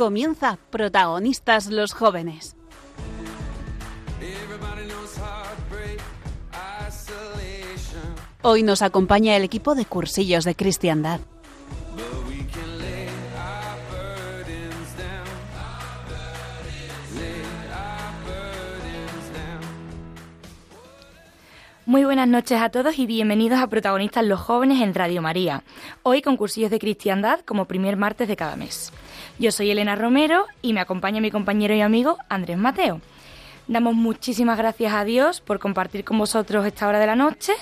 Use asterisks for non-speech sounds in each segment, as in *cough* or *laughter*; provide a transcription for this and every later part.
Comienza Protagonistas los Jóvenes. Hoy nos acompaña el equipo de cursillos de cristiandad. Muy buenas noches a todos y bienvenidos a Protagonistas los Jóvenes en Radio María. Hoy con cursillos de cristiandad como primer martes de cada mes. Yo soy Elena Romero y me acompaña mi compañero y amigo Andrés Mateo. Damos muchísimas gracias a Dios por compartir con vosotros esta hora de la noche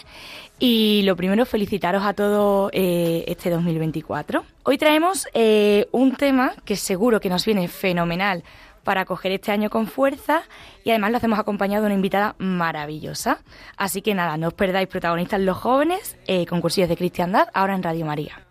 y lo primero felicitaros a todos eh, este 2024. Hoy traemos eh, un tema que seguro que nos viene fenomenal para coger este año con fuerza y además lo hacemos acompañado de una invitada maravillosa. Así que nada, no os perdáis protagonistas los jóvenes, eh, concursillos de cristiandad, ahora en Radio María.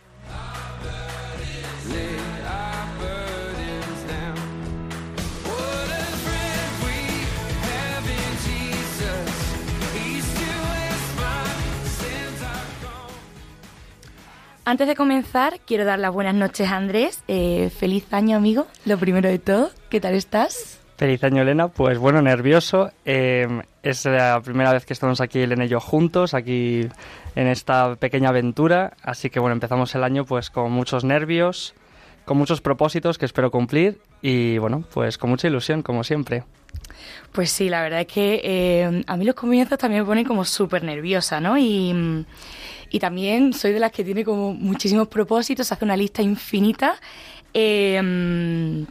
Antes de comenzar, quiero dar las buenas noches a Andrés. Eh, feliz año, amigo. Lo primero de todo, ¿qué tal estás? Feliz año, Elena. Pues bueno, nervioso. Eh, es la primera vez que estamos aquí, Elena y yo, juntos, aquí en esta pequeña aventura. Así que bueno, empezamos el año pues con muchos nervios, con muchos propósitos que espero cumplir y bueno, pues con mucha ilusión, como siempre. Pues sí, la verdad es que eh, a mí los comienzos también me ponen como súper nerviosa, ¿no? Y y también soy de las que tiene como muchísimos propósitos, hace una lista infinita. Em,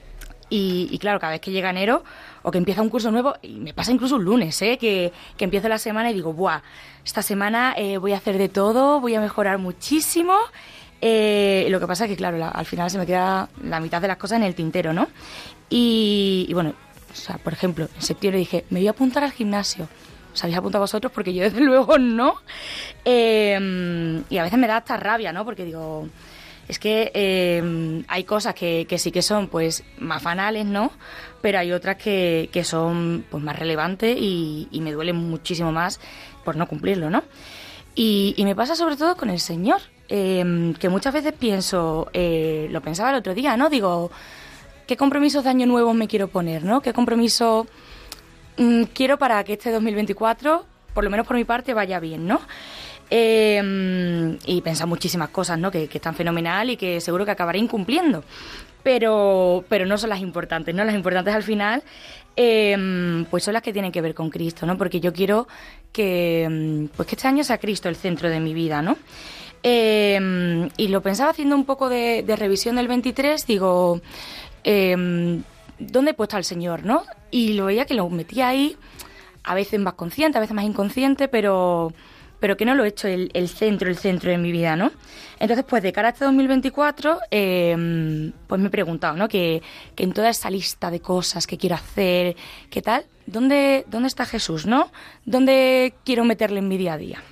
y, claro, cada vez que llega enero o que empieza un curso nuevo, y me pasa incluso un lunes, ¿eh? que, que empiezo la semana y digo, ¡buah! Esta semana eh, voy a hacer de todo, voy a mejorar muchísimo. Eh, lo que pasa es que, claro, al final se me queda la mitad de las cosas en el tintero, ¿no? Y, y bueno, o sea, por ejemplo, en septiembre dije, me voy a apuntar al gimnasio os habéis apuntado vosotros porque yo *laughs* desde luego no. Em, y a veces me da hasta rabia, ¿no? Porque digo, es que em, hay cosas que, sí que son pues más banales, ¿no? Pero hay otras que, son pues más relevantes y, me duelen muchísimo más por no cumplirlo, ¿no? Y, me pasa sobre todo con el Señor, em, que muchas veces pienso, eh, lo pensaba el otro día, ¿no? Digo, ¿qué compromisos de año nuevo me quiero poner, ¿no? ¿Qué compromiso Mm, quiero para que este 2024, por lo menos por mi parte, vaya bien, ¿no? Eh, y pensar muchísimas cosas, ¿no? Que, están fenomenal y que seguro que acabaré incumpliendo. Pero, pero no son las importantes, ¿no? Las importantes al final, em, pues son las que tienen que ver con Cristo, ¿no? Porque yo quiero que, em, pues que este año sea Cristo el centro de mi vida, ¿no? Em, y lo pensaba haciendo un poco de revisión del 23, digo, ¿dónde he puesto al Señor, no? Y lo veía que lo metía ahí, a veces más consciente, a veces más inconsciente, pero, pero que no lo he hecho el, centro, el centro de mi vida, ¿no? Entonces, pues de cara a este 2024, em, pues me he preguntado, ¿no? Que, que, en toda esa lista de cosas que quiero hacer, ¿qué tal? ¿Dónde, dónde está Jesús, no? ¿Dónde quiero meterle en mi día a día?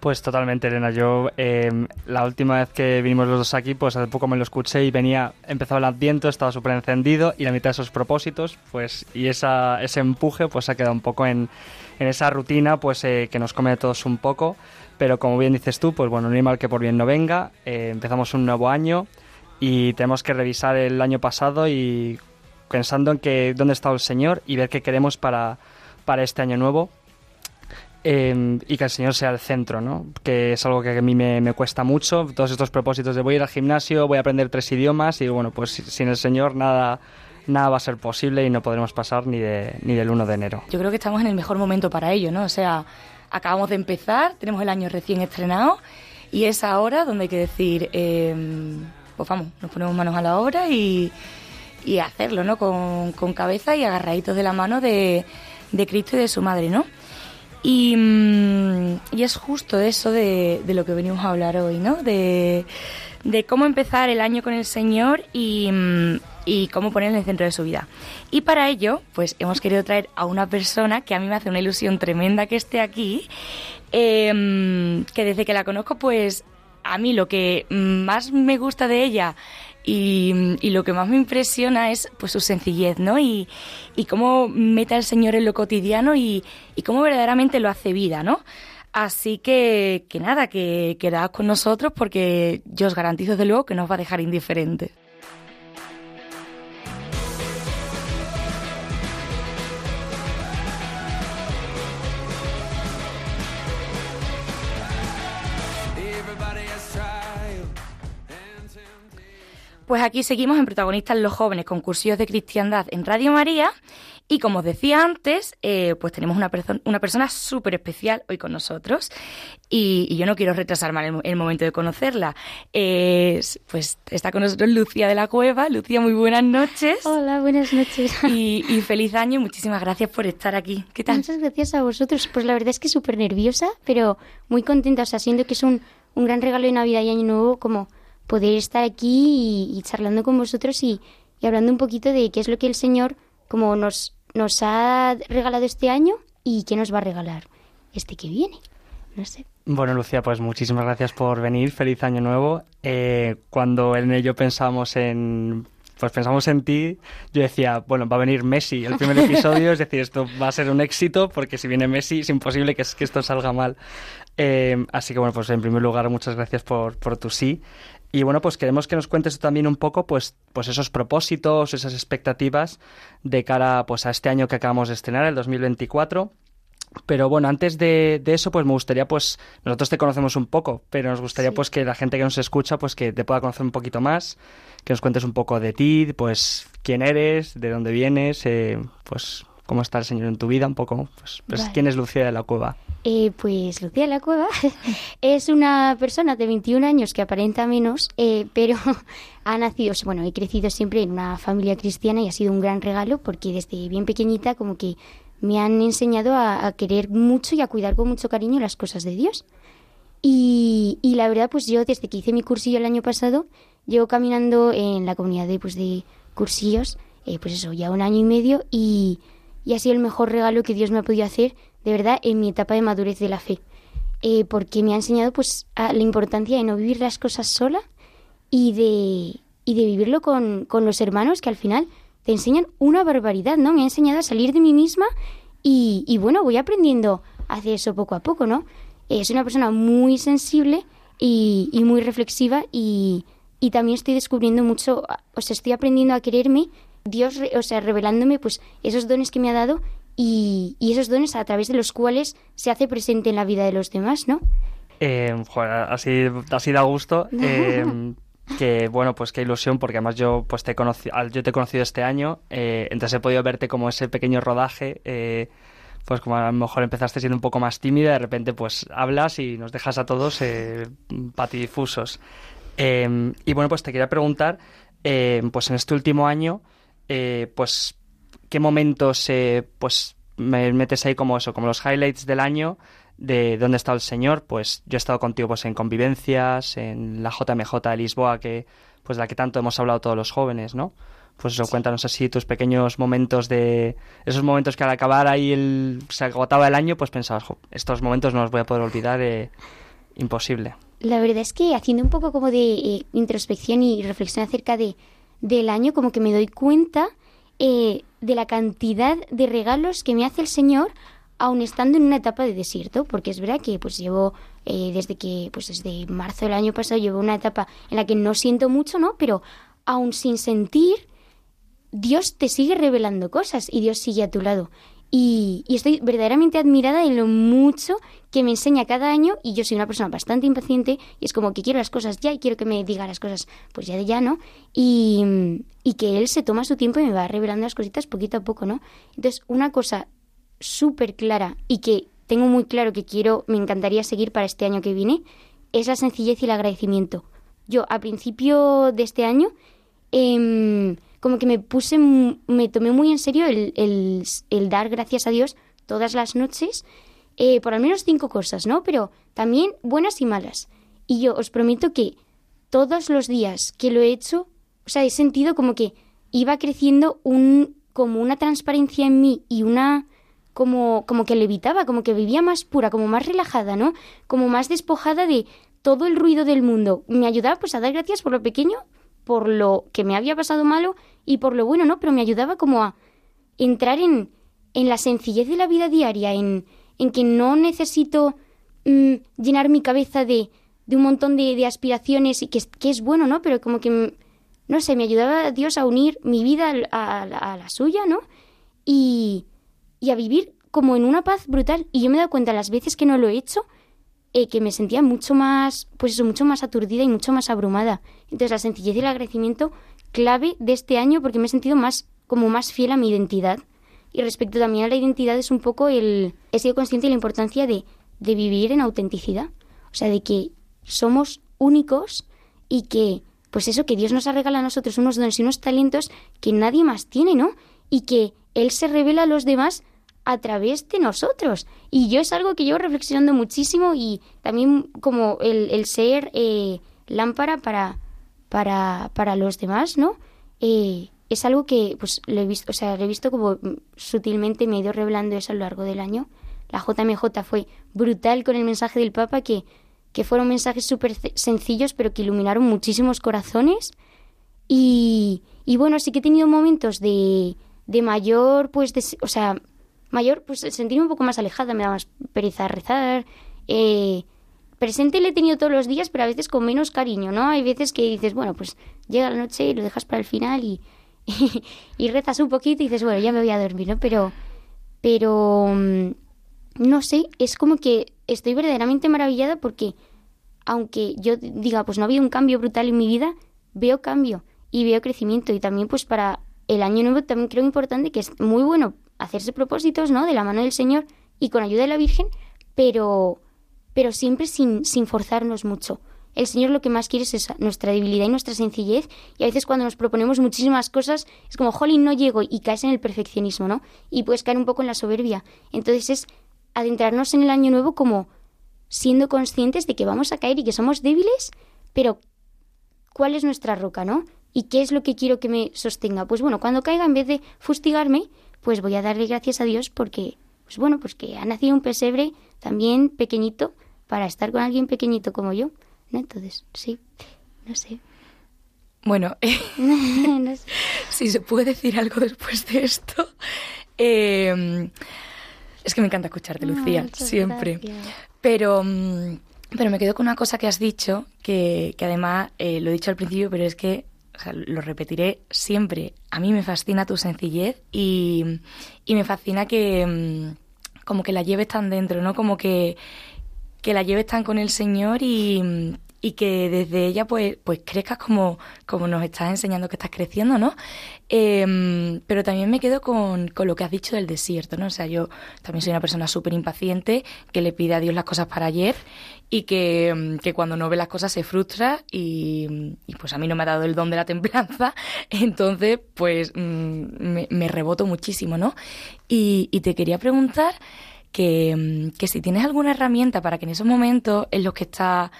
Pues totalmente, Elena. Yo em, la última vez que vinimos los dos aquí, pues hace poco me lo escuché y venía, empezaba el adviento, estaba súper encendido y la mitad de esos propósitos, pues y esa, ese empuje, pues ha quedado un poco en, en esa rutina, pues eh, que nos come a todos un poco. Pero como bien dices tú, pues bueno, no hay mal que por bien no venga. Eh, empezamos un nuevo año y tenemos que revisar el año pasado y pensando en que dónde está el Señor y ver qué queremos para, para este año nuevo Y que el Señor sea el centro, ¿no? Que es algo que a mí me, cuesta mucho, todos estos propósitos de voy a ir al gimnasio, voy a aprender tres idiomas y bueno, pues sin el Señor nada, nada va a ser posible y no podremos pasar ni, de, ni del 1 de enero. Yo creo que estamos en el mejor momento para ello, ¿no? O sea, acabamos de empezar, tenemos el año recién estrenado y es ahora donde hay que decir, em, pues vamos, nos ponemos manos a la obra y, y hacerlo, ¿no? Con, con cabeza y agarraditos de la mano de, de Cristo y de su madre, ¿no? Mm, y, es justo eso de, lo que venimos a hablar hoy, ¿no? De, cómo empezar el año con el Señor mm, y, cómo ponerlo en el centro de su vida. Y para ello, pues hemos querido traer a una persona que a mí me hace una ilusión tremenda que esté aquí, em, que desde que la conozco, pues a mí lo que más me gusta de ella y, lo que más me impresiona es pues su sencillez, ¿no? Y, cómo mete al Señor en lo cotidiano y, cómo verdaderamente lo hace vida, ¿no? Así que, que nada, que quedaos con nosotros porque yo os garantizo desde luego que no os va a dejar indiferentes. Pues aquí seguimos en Protagonistas los Jóvenes, con cursillos de cristiandad en Radio María. Y como os decía antes, eh, pues tenemos una, una persona súper especial hoy con nosotros. Y, yo no quiero retrasar mal el, momento de conocerla. pues está con nosotros Lucía de la Cueva. Lucía, muy buenas noches. Hola, buenas noches. *laughs* Y, y feliz año. Muchísimas gracias por estar aquí. ¿Qué tal? Muchas gracias a vosotros. Pues la verdad es que súper nerviosa, pero muy contenta. O sea, siento que es un, un gran regalo de Navidad y Año Nuevo como poder estar aquí y, charlando con vosotros y, hablando un poquito de qué es lo que el Señor como nos, nos ha regalado este año y qué nos va a regalar este que viene. No sé. Bueno, Lucía, pues muchísimas gracias por venir. Feliz año nuevo. Eh, cuando en ello pensamos en pues pensamos en ti, yo decía, bueno, va a venir Messi el primer episodio, es decir, esto va a ser un éxito, porque si viene Messi es imposible que, que esto salga mal. Eh, así que bueno, pues en primer lugar, muchas gracias por, por tu sí. Y bueno, pues queremos que nos cuentes también un poco, pues, pues esos propósitos, esas expectativas de cara pues, a este año que acabamos de estrenar, el 2024. Pero bueno, antes de, eso, pues me gustaría, pues, nosotros te conocemos un poco, pero nos gustaría, pues, que la gente que nos escucha, pues, que te pueda conocer un poquito más, que nos cuentes un poco de ti, pues, quién eres, de dónde vienes, eh, pues, cómo está el Señor en tu vida, un poco, pues, pues quién es Lucía de la Cueva. Eh, pues Lucía la Cueva *laughs* es una persona de 21 años que aparenta menos, eh, pero *laughs* ha nacido, bueno, he crecido siempre en una familia cristiana y ha sido un gran regalo porque desde bien pequeñita como que me han enseñado a, querer mucho y a cuidar con mucho cariño las cosas de Dios. Y, y, la verdad, pues yo desde que hice mi cursillo el año pasado, llevo caminando en la comunidad de, pues, de cursillos, eh, pues eso, ya un año y medio y y ha sido el mejor regalo que Dios me ha podido hacer, de verdad, en mi etapa de madurez de la fe. Eh, porque me ha enseñado pues a la importancia de no vivir las cosas sola y de, y de vivirlo con, con los hermanos que al final te enseñan una barbaridad, ¿no? Me ha enseñado a salir de mí misma y, y bueno, voy aprendiendo a hacer eso poco a poco, ¿no? Es una persona muy sensible y, y muy reflexiva y, y también estoy descubriendo mucho, o sea, estoy aprendiendo a quererme Dios, o sea, revelándome pues esos dones que me ha dado y, esos dones a través de los cuales se hace presente en la vida de los demás, ¿no? Eh, así, así da gusto. *laughs* Eh, que bueno, pues qué ilusión, porque además yo pues te conocí, yo te he conocido este año, eh, entonces he podido verte como ese pequeño rodaje, eh, pues como a lo mejor empezaste siendo un poco más tímida, de repente pues hablas y nos dejas a todos patidifusos. y bueno, pues te quería preguntar, pues en este último año, eh, pues, qué momentos eh, pues me metes ahí como eso, como los highlights del año de dónde está el Señor, pues yo he estado contigo pues en convivencias, en la JMJ de Lisboa, que pues de la que tanto hemos hablado todos los jóvenes, ¿no? Pues eso, cuéntanos así tus pequeños momentos de... Esos momentos que al acabar ahí el... se agotaba el año, pues pensabas, estos momentos no los voy a poder olvidar, eh, imposible. La verdad es que haciendo un poco como de introspección y reflexión acerca de del año como que me doy cuenta eh, de la cantidad de regalos que me hace el Señor aun estando en una etapa de desierto, porque es verdad que pues llevo eh, desde que pues desde marzo del año pasado llevo una etapa en la que no siento mucho, ¿no? Pero aun sin sentir Dios te sigue revelando cosas y Dios sigue a tu lado. Y, estoy verdaderamente admirada de lo mucho que me enseña cada año y yo soy una persona bastante impaciente y es como que quiero las cosas ya y quiero que me diga las cosas pues ya de ya, ¿no? Y, y que él se toma su tiempo y me va revelando las cositas poquito a poco, ¿no? Entonces, una cosa súper clara y que tengo muy claro que quiero, me encantaría seguir para este año que viene, es la sencillez y el agradecimiento. Yo a principio de este año eh, como que me puse, me tomé muy en serio el, el, dar gracias a Dios todas las noches eh, por al menos cinco cosas, ¿no? Pero también buenas y malas. Y yo os prometo que todos los días que lo he hecho, o sea, he sentido como que iba creciendo un, como una transparencia en mí y una, como, como que levitaba, como que vivía más pura, como más relajada, ¿no? Como más despojada de todo el ruido del mundo. Me ayudaba pues a dar gracias por lo pequeño, por lo que me había pasado malo y por lo bueno, ¿no? Pero me ayudaba como a entrar en, en la sencillez de la vida diaria, en, en que no necesito mm, llenar mi cabeza de, de un montón de, de aspiraciones y que, que, es bueno, ¿no? Pero como que, no sé, me ayudaba Dios a unir mi vida a, a, a la suya, ¿no? Y, y, a vivir como en una paz brutal. Y yo me he dado cuenta las veces que no lo he hecho, eh, que me sentía mucho más, pues eso, mucho más aturdida y mucho más abrumada. Entonces la sencillez y el agradecimiento clave de este año porque me he sentido más, como más fiel a mi identidad. Y respecto también a la identidad es un poco el... He sido consciente de la importancia de, de vivir en autenticidad. O sea, de que somos únicos y que, pues eso, que Dios nos ha regalado a nosotros unos dones y unos talentos que nadie más tiene, ¿no? Y que Él se revela a los demás a través de nosotros. Y yo es algo que llevo reflexionando muchísimo y también como el, el ser eh, lámpara para, para, para los demás, ¿no? Eh, es algo que pues lo he visto, o sea, lo he visto como sutilmente me he ido revelando eso a lo largo del año. La JMJ fue brutal con el mensaje del Papa que, que fueron mensajes súper sencillos pero que iluminaron muchísimos corazones. Y, y bueno, sí que he tenido momentos de, de mayor, pues, de, o sea, mayor, pues sentirme un poco más alejada, me da más pereza rezar. Eh, presente le he tenido todos los días, pero a veces con menos cariño, ¿no? Hay veces que dices, bueno, pues llega la noche y lo dejas para el final y, *laughs* y, rezas un poquito y dices, bueno, ya me voy a dormir, ¿no? Pero, pero, mm, no sé, es como que estoy verdaderamente maravillada porque, aunque yo diga, pues no ha habido un cambio brutal en mi vida, veo cambio y veo crecimiento y también pues para el año nuevo también creo importante que es muy bueno hacerse propósitos, ¿no? De la mano del Señor y con ayuda de la Virgen, pero, pero siempre sin, sin forzarnos mucho. El Señor lo que más quiere es nuestra debilidad y nuestra sencillez. Y a veces cuando nos proponemos muchísimas cosas, es como, jolín, no llego y caes en el perfeccionismo, ¿no? Y puedes caer un poco en la soberbia. Entonces es adentrarnos en el año nuevo como siendo conscientes de que vamos a caer y que somos débiles, pero ¿cuál es nuestra roca, no? ¿Y qué es lo que quiero que me sostenga? Pues bueno, cuando caiga, en vez de fustigarme, pues voy a darle gracias a Dios porque, pues bueno, pues que ha nacido un pesebre también pequeñito para estar con alguien pequeñito como yo. ¿no? Entonces, sí, no sé. Bueno, *laughs* no sé. si se puede decir algo después de esto. Eh, es que me encanta escucharte, Lucía, no, siempre. Gracias. Pero, mm, pero me quedo con una cosa que has dicho, que, que además eh, lo he dicho al principio, pero es que o sea, lo repetiré siempre. A mí me fascina tu sencillez y, y me fascina que mm, como que la lleves tan dentro, ¿no? Como que, que la lleves tan con el Señor y, y que desde ella pues, pues crezcas como, como nos estás enseñando que estás creciendo, ¿no? Eh, pero también me quedo con, con, lo que has dicho del desierto, ¿no? O sea, yo también soy una persona súper impaciente que le pide a Dios las cosas para ayer y que, que, cuando no ve las cosas se frustra y, pues a mí no me ha dado el don de la templanza, *laughs* entonces pues me, me reboto muchísimo, ¿no? Y, y te quería preguntar que, que si tienes alguna herramienta para que en esos momentos en los que estás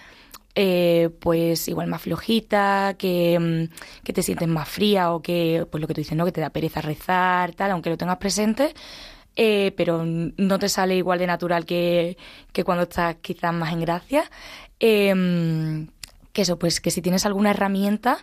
eh, pues igual más flojita, que, que, te sientes más fría o que, pues lo que tú dices, ¿no? Que te da pereza rezar, tal, aunque lo tengas presente, eh, pero no te sale igual de natural que, que cuando estás quizás más en gracia. Eh, que eso, pues que si tienes alguna herramienta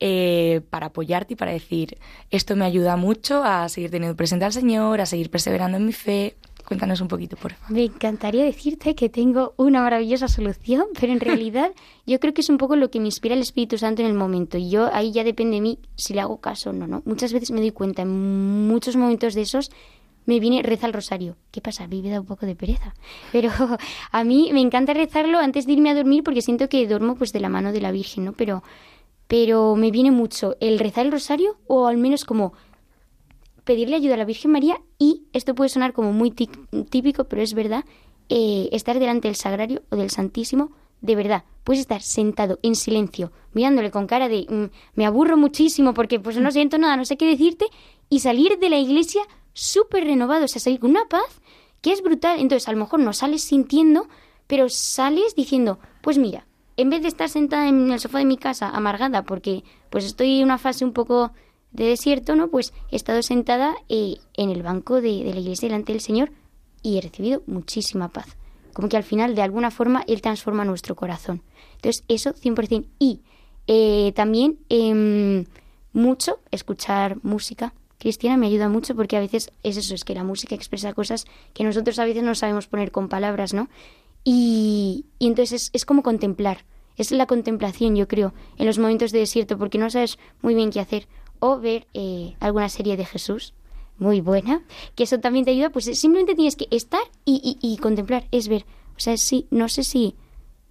eh, para apoyarte y para decir, esto me ayuda mucho a seguir teniendo presente al Señor, a seguir perseverando en mi fe, Cuéntanos un poquito, por favor. Me encantaría decirte que tengo una maravillosa solución, pero en realidad *laughs* yo creo que es un poco lo que me inspira el Espíritu Santo en el momento. Y yo ahí ya depende de mí si le hago caso o no, ¿no? Muchas veces me doy cuenta, en muchos momentos de esos me viene reza el rosario. ¿Qué pasa? A mí me da un poco de pereza. *laughs* Pero a mí me encanta rezarlo antes de irme a dormir porque siento que duermo pues de la mano de la Virgen, ¿no? Pero, pero me viene mucho el rezar el rosario o al menos como pedirle ayuda a la Virgen María y, esto puede sonar como muy típico, pero es verdad, eh, estar delante del Sagrario o del Santísimo, de verdad, puedes estar sentado en silencio, mirándole con cara de mmm, me aburro muchísimo porque pues no siento nada, no sé qué decirte, y salir de la iglesia súper renovado, o sea, salir con una paz que es brutal. Entonces, a lo mejor no sales sintiendo, pero sales diciendo, pues mira, en vez de estar sentada en el sofá de mi casa amargada porque pues estoy en una fase un poco de desierto, ¿no? Pues he estado sentada eh, en el banco de, la iglesia delante del Señor y he recibido muchísima paz. Como que al final, de alguna forma, Él transforma nuestro corazón. Entonces, eso 100%. Y eh, también eh, mucho escuchar música. Cristiana me ayuda mucho porque a veces es eso, es que la música expresa cosas que nosotros a veces no sabemos poner con palabras, ¿no? Y entonces es, como contemplar. Es la contemplación, yo creo, en los momentos de desierto, porque no sabes muy bien qué hacer. O ver eh, alguna serie de Jesús, muy buena, que eso también te ayuda, pues simplemente tienes que estar y, y, contemplar, es ver. O sea, sí, no sé si,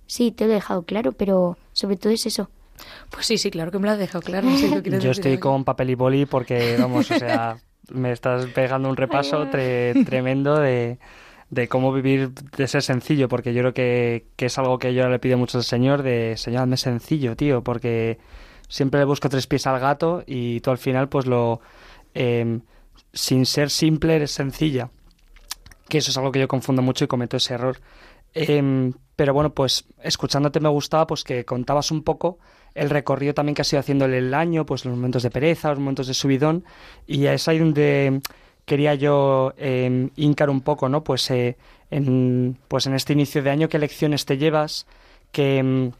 si te lo he dejado claro, pero sobre todo es eso. Pues sí, sí, claro que me lo has dejado claro. *laughs* yo estoy con papel y boli porque, vamos, o sea, *laughs* me estás pegando un repaso tremendo de, de cómo vivir, de ser sencillo, porque yo creo que, es algo que yo le pido mucho al Señor, de Señor, hazme sencillo, tío, porque siempre le busco tres pies al gato y tú al final, pues lo. Em, sin ser simple, eres sencilla. Que eso es algo que yo confundo mucho y cometo ese error. Em, pero bueno, pues escuchándote me gustaba pues que contabas un poco el recorrido también que has ido haciendo el año, pues los momentos de pereza, los momentos de subidón, y es ahí donde quería yo eh, hincar un poco, ¿no? Pues, eh, en, pues en este inicio de año, ¿qué lecciones te llevas? ¿Qué,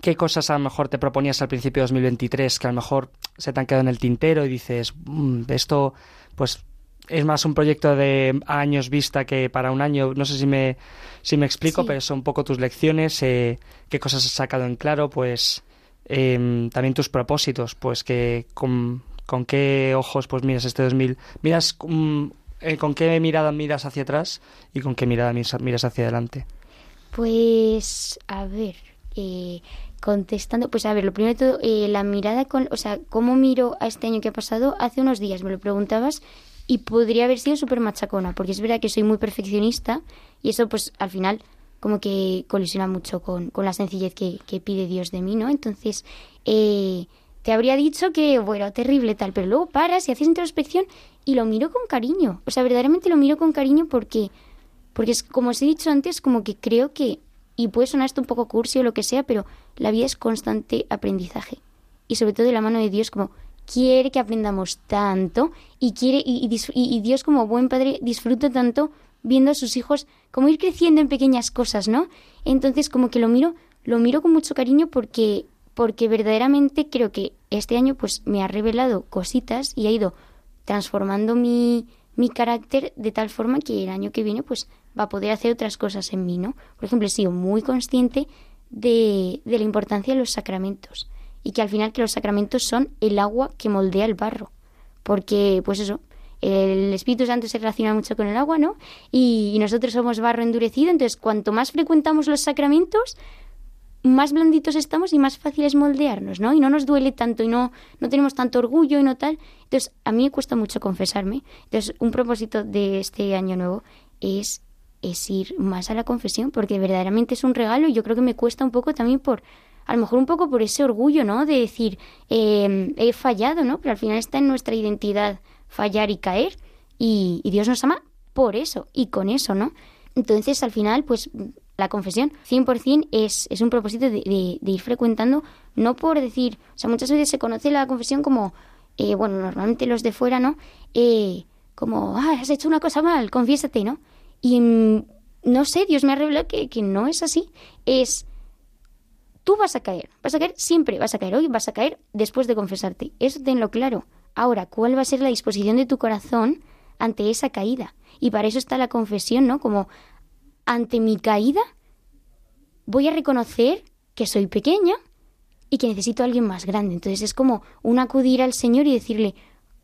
¿Qué cosas a lo mejor te proponías al principio de 2023 que a lo mejor se te han quedado en el tintero y dices, mm, esto pues es más un proyecto de años vista que para un año. No sé si me, si me explico, pero son un poco tus lecciones, eh, qué cosas has sacado en claro, pues em, también tus propósitos, pues que con, con qué ojos pues miras este 2000, miras mm, eh, con qué mirada miras hacia atrás y con qué mirada miras hacia adelante. Pues a ver, eh, contestando, pues a ver, lo primero de todo, eh, la mirada con, o sea, cómo miro a este año que ha pasado, hace unos días me lo preguntabas y podría haber sido súper machacona, porque es verdad que soy muy perfeccionista y eso pues al final como que colisiona mucho con, con la sencillez que, pide Dios de mí, ¿no? Entonces, eh, te habría dicho que, bueno, terrible tal, pero luego paras y haces introspección y lo miro con cariño. O sea, verdaderamente lo miro con cariño porque, porque es, como os he dicho antes, como que creo que, y puede sonar esto un poco cursi o lo que sea, pero la vida es constante aprendizaje. Y sobre todo de la mano de Dios, como quiere que aprendamos tanto y quiere, y, y Dios como buen padre disfruta tanto viendo a sus hijos como ir creciendo en pequeñas cosas, ¿no? Entonces como que lo miro, lo miro con mucho cariño porque porque verdaderamente creo que este año pues me ha revelado cositas y ha ido transformando mi, mi carácter de tal forma que el año que viene pues va a poder hacer otras cosas en mí, ¿no? Por ejemplo, he sido muy consciente de, de la importancia de los sacramentos y que al final que los sacramentos son el agua que moldea el barro, porque pues eso, el Espíritu Santo se relaciona mucho con el agua, ¿no? Y, y nosotros somos barro endurecido, entonces cuanto más frecuentamos los sacramentos, más blanditos estamos y más fácil es moldearnos, ¿no? Y no nos duele tanto y no, no tenemos tanto orgullo y no tal. Entonces, a mí me cuesta mucho confesarme. Entonces, un propósito de este año nuevo es, es ir más a la confesión, porque verdaderamente es un regalo y yo creo que me cuesta un poco también por, a lo mejor un poco por ese orgullo, ¿no? De decir, eh, he fallado, ¿no? Pero al final está en nuestra identidad fallar y caer y Dios nos ama por eso y con eso, ¿no? Entonces, al final, pues la confesión 100% es, es un propósito de, ir frecuentando, no por decir, o sea, muchas veces se conoce la confesión como, eh, bueno, normalmente los de fuera, ¿no? Eh, como, ah, has hecho una cosa mal, confiésate, ¿no? Y mm, no sé, Dios me ha revelado que, que no es así, es, tú vas a caer, vas a caer siempre, vas a caer hoy, vas a caer después de confesarte, eso tenlo claro. Ahora, ¿cuál va a ser la disposición de tu corazón ante esa caída? Y para eso está la confesión, ¿no? Como ante mi caída voy a reconocer que soy pequeña y que necesito a alguien más grande. Entonces es como un acudir al Señor y decirle,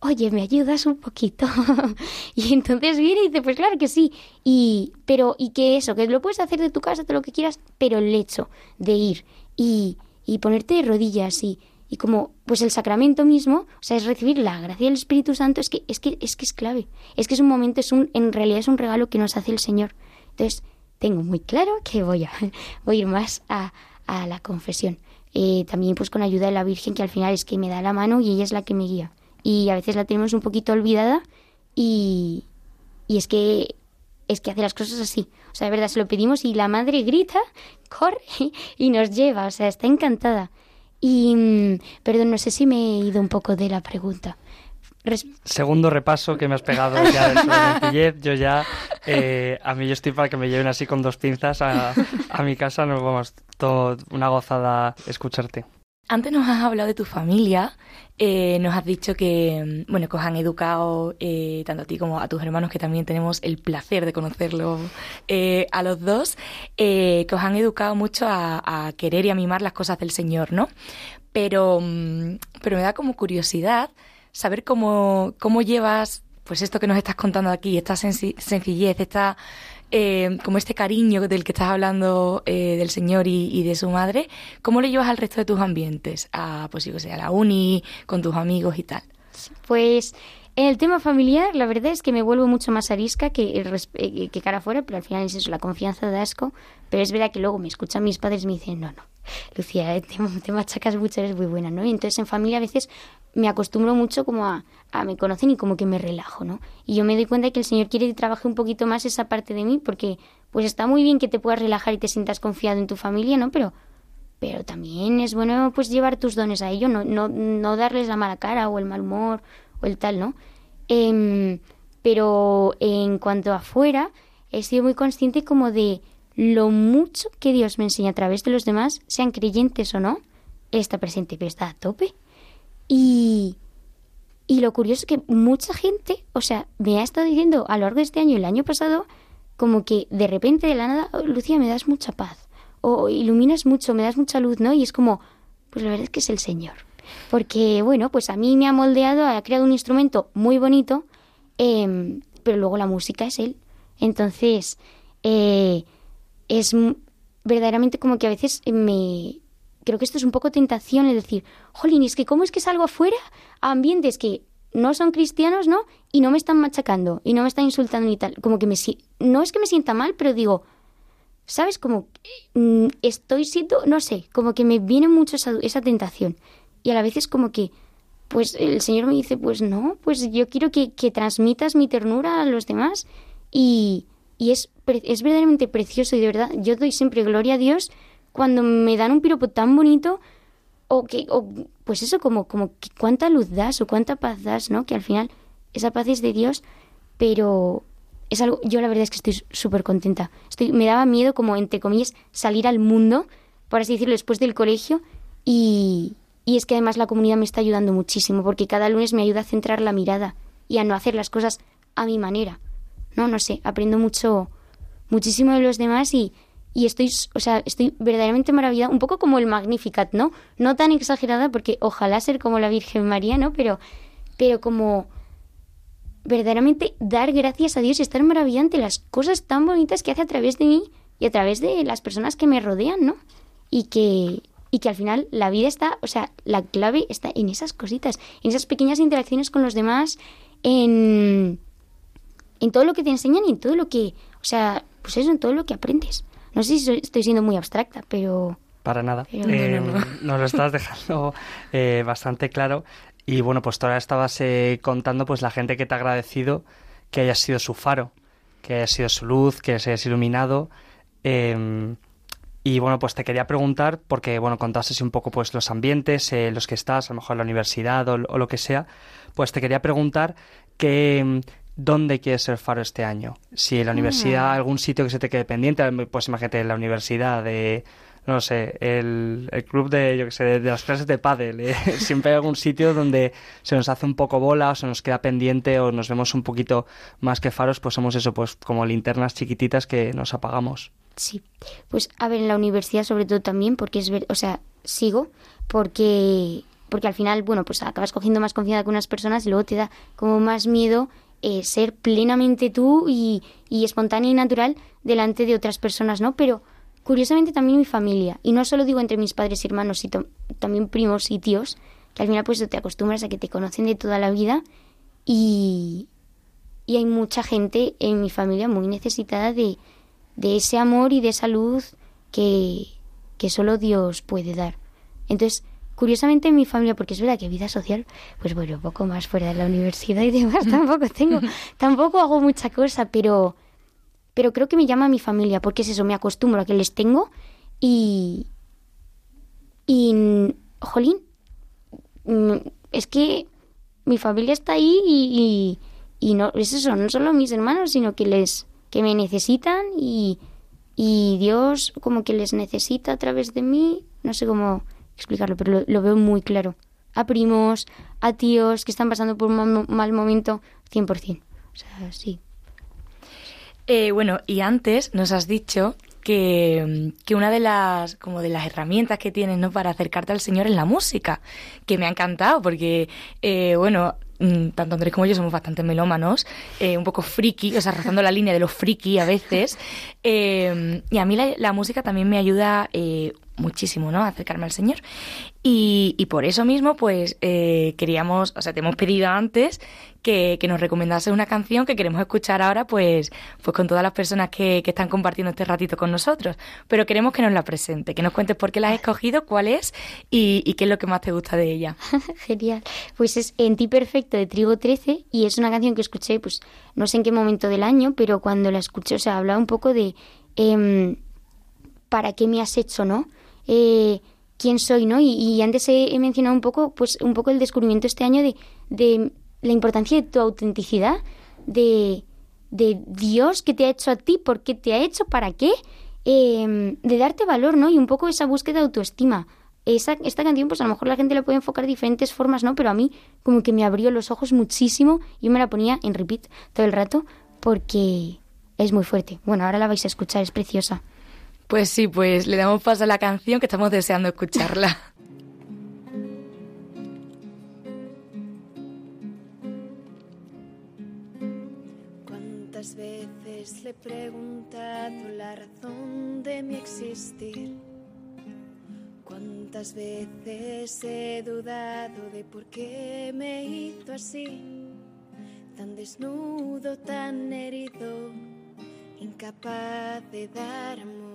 oye, ¿me ayudas un poquito? *laughs* y entonces viene y dice, pues claro que sí. Y, pero, y que eso, que lo puedes hacer de tu casa, todo lo que quieras, pero el hecho de ir y, y ponerte de rodillas y, y como pues el sacramento mismo, o sea, es recibir la gracia del Espíritu Santo, es que es que es que es clave. Es que es un momento, es un en realidad es un regalo que nos hace el Señor. Entonces, tengo muy claro que voy a, *laughs* voy ir más a, a la confesión. Eh, también pues con ayuda de la Virgen, que al final es que me da la mano y ella es la que me guía. Y a veces la tenemos un poquito olvidada y, y es que es que hace las cosas así. O sea, de verdad, se lo pedimos y la madre grita, corre *laughs* y nos lleva. O sea, está encantada. Y, mm, perdón, no sé si me he ido un poco de la pregunta. Segundo repaso que me has pegado ya del *laughs* Yo ya, eh, a mí yo estoy para que me lleven así con dos pinzas a, a mi casa. Nos vamos, todo una gozada escucharte. Antes nos has hablado de tu familia, eh, nos has dicho que, bueno, que os han educado eh, tanto a ti como a tus hermanos, que también tenemos el placer de conocerlo eh, a los dos, que os han educado mucho a, querer y a mimar las cosas del Señor, ¿no? Pero, mm, pero me da como curiosidad saber cómo, cómo llevas, pues esto que nos estás contando aquí, esta sencillez, esta eh, como este cariño del que estás hablando eh, del Señor y, de su madre, ¿cómo le llevas al resto de tus ambientes? A, pues yo sé, a la uni, con tus amigos y tal. Pues en el tema familiar, la verdad es que me vuelvo mucho más arisca que, eh, que cara afuera, pero al final es eso, la confianza de asco. Pero es verdad que luego me escuchan mis padres y me dicen, no, no, Lucía, te, *laughs* te machacas mucho, eres muy buena, ¿no? Y entonces en familia a veces me acostumbro mucho como a, a, me conocen y como que me relajo, ¿no? Y yo me doy cuenta que el Señor quiere que trabaje un poquito más esa parte de mí, porque pues está muy bien que te puedas relajar y te sientas confiado en tu familia, ¿no? Pero, pero también es bueno pues llevar tus dones a ellos, no, no, no darles la mala cara o el mal humor o el tal, ¿no? Em, pero en cuanto afuera, he sido muy consciente como de lo mucho que Dios me enseña a través de los demás, sean creyentes o no, está presente, pero está a tope. Y, y lo curioso es que mucha gente, o sea, me ha estado diciendo a lo largo de este año y el año pasado, como que de repente de la nada, oh, Lucía, me das mucha paz, o iluminas mucho, me das mucha luz, ¿no? Y es como, pues la verdad es que es el Señor. Porque, bueno, pues a mí me ha moldeado, ha creado un instrumento muy bonito, em, pero luego la música es Él. Entonces, eh, es verdaderamente como que a veces me, creo que esto es un poco tentación, es decir, jolín, es que cómo es que salgo afuera a ambientes que no son cristianos, ¿no? Y no me están machacando y no me están insultando y tal. Como que me no es que me sienta mal, pero digo, ¿sabes? Como mm, estoy siendo, no sé, como que me viene mucho esa, esa tentación. Y a la vez es como que, pues el Señor me dice, pues no, pues yo quiero que, que transmitas mi ternura a los demás. Y, y es, es verdaderamente precioso y de verdad, yo doy siempre gloria a Dios cuando me dan un piropo tan bonito o que o pues eso como como que cuánta luz das o cuánta paz das, ¿no? Que al final esa paz es de Dios, pero es algo yo la verdad es que estoy súper contenta. Me daba miedo como entre comillas salir al mundo, por así decirlo, después del colegio y y es que además la comunidad me está ayudando muchísimo porque cada lunes me ayuda a centrar la mirada y a no hacer las cosas a mi manera. No, no sé, aprendo mucho muchísimo de los demás y y estoy, o sea, estoy verdaderamente maravillada, un poco como el Magnificat, ¿no? No tan exagerada porque ojalá ser como la Virgen María, ¿no? Pero, pero como verdaderamente dar gracias a Dios y estar maravillante las cosas tan bonitas que hace a través de mí y a través de las personas que me rodean, ¿no? Y que y que al final la vida está, o sea, la clave está en esas cositas, en esas pequeñas interacciones con los demás, en en todo lo que te enseñan y en todo lo que, o sea, pues eso, en todo lo que aprendes. No sé si estoy siendo muy abstracta, pero... Para nada. Eh, *laughs* nos lo estás dejando eh, bastante claro. Y bueno, pues ahora estabas eh, contando pues la gente que te ha agradecido que hayas sido su faro, que hayas sido su luz, que se hayas iluminado. Em, y bueno, pues te quería preguntar, porque bueno, contaste un poco pues los ambientes, los que estás, a lo mejor en la universidad o, o, lo que sea, pues te quería preguntar que, dónde quieres ser faro este año. Si en la universidad, ah. algún sitio que se te quede pendiente, pues imagínate en la universidad de no sé, el, el club de, yo que sé, de, las clases de pádel. ¿eh? *laughs* Siempre hay algún sitio donde se nos hace un poco bola o se nos queda pendiente o nos vemos un poquito más que faros, pues somos eso, pues como linternas chiquititas que nos apagamos. Sí, pues a ver, en la universidad sobre todo también, porque es ver, o sea, sigo, porque porque al final, bueno, pues acabas cogiendo más confianza con unas personas y luego te da como más miedo eh, ser plenamente tú y, y espontánea y natural delante de otras personas, ¿no? Pero curiosamente también mi familia, y no solo digo entre mis padres y hermanos, sino también primos y tíos, que al final pues te acostumbras a que te conocen de toda la vida y, y hay mucha gente en mi familia muy necesitada de, de ese amor y de esa luz que, que solo Dios puede dar. Entonces, Curiosamente en mi familia, porque es verdad que vida social, pues bueno, poco más fuera de la universidad y demás, tampoco tengo, *laughs* tampoco hago mucha cosa, pero, pero creo que me llama mi familia, porque es eso, me acostumbro a que les tengo y, y, jolín, mm, es que mi familia está ahí y, y, no, es eso, no solo mis hermanos, sino que les, que me necesitan y, y Dios como que les necesita a través de mí, no sé cómo explicarlo, pero lo, veo muy claro. A primos, a tíos que están pasando por un mal, momento, 100%. O sea, sí. Eh, bueno, y antes nos has dicho que, que, una de las como de las herramientas que tienes ¿no? para acercarte al Señor es la música, que me ha encantado porque, eh, bueno, mm, tanto Andrés como yo somos bastante melómanos, eh, un poco friki, o sea, rozando la línea de los friki a veces, *laughs* eh, y a mí la, la, música también me ayuda muchísimo, ¿no? Acercarme al Señor. Y, y por eso mismo, pues eh, queríamos, o sea, te hemos pedido antes que, que, nos recomendase una canción que queremos escuchar ahora, pues, pues con todas las personas que, que, están compartiendo este ratito con nosotros. Pero queremos que nos la presente, que nos cuentes por qué la has escogido, cuál es y, y qué es lo que más te gusta de ella. *laughs* Genial. Pues es En ti perfecto de Trigo 13 y es una canción que escuché, pues, no sé en qué momento del año, pero cuando la escuché, o sea, habla un poco de eh, para qué me has hecho, ¿no? Eh, quién soy, ¿no? Y, antes he, mencionado un poco, pues, un poco el descubrimiento este año de, de la importancia de tu autenticidad, de, Dios que te ha hecho a ti, por qué te ha hecho, para qué, em, de darte valor, ¿no? Y un poco esa búsqueda de autoestima. Esa, esta canción, pues a lo mejor la gente la puede enfocar de diferentes formas, ¿no? Pero a mí como que me abrió los ojos muchísimo y me la ponía en repeat todo el rato porque es muy fuerte. Bueno, ahora la vais a escuchar, es preciosa. Pues sí, pues le damos paso a la canción que estamos deseando escucharla. *laughs* ¿Cuántas veces le he preguntado la razón de mi existir? ¿Cuántas veces he dudado de por qué me hizo así? Tan desnudo, tan herido, incapaz de dar amor.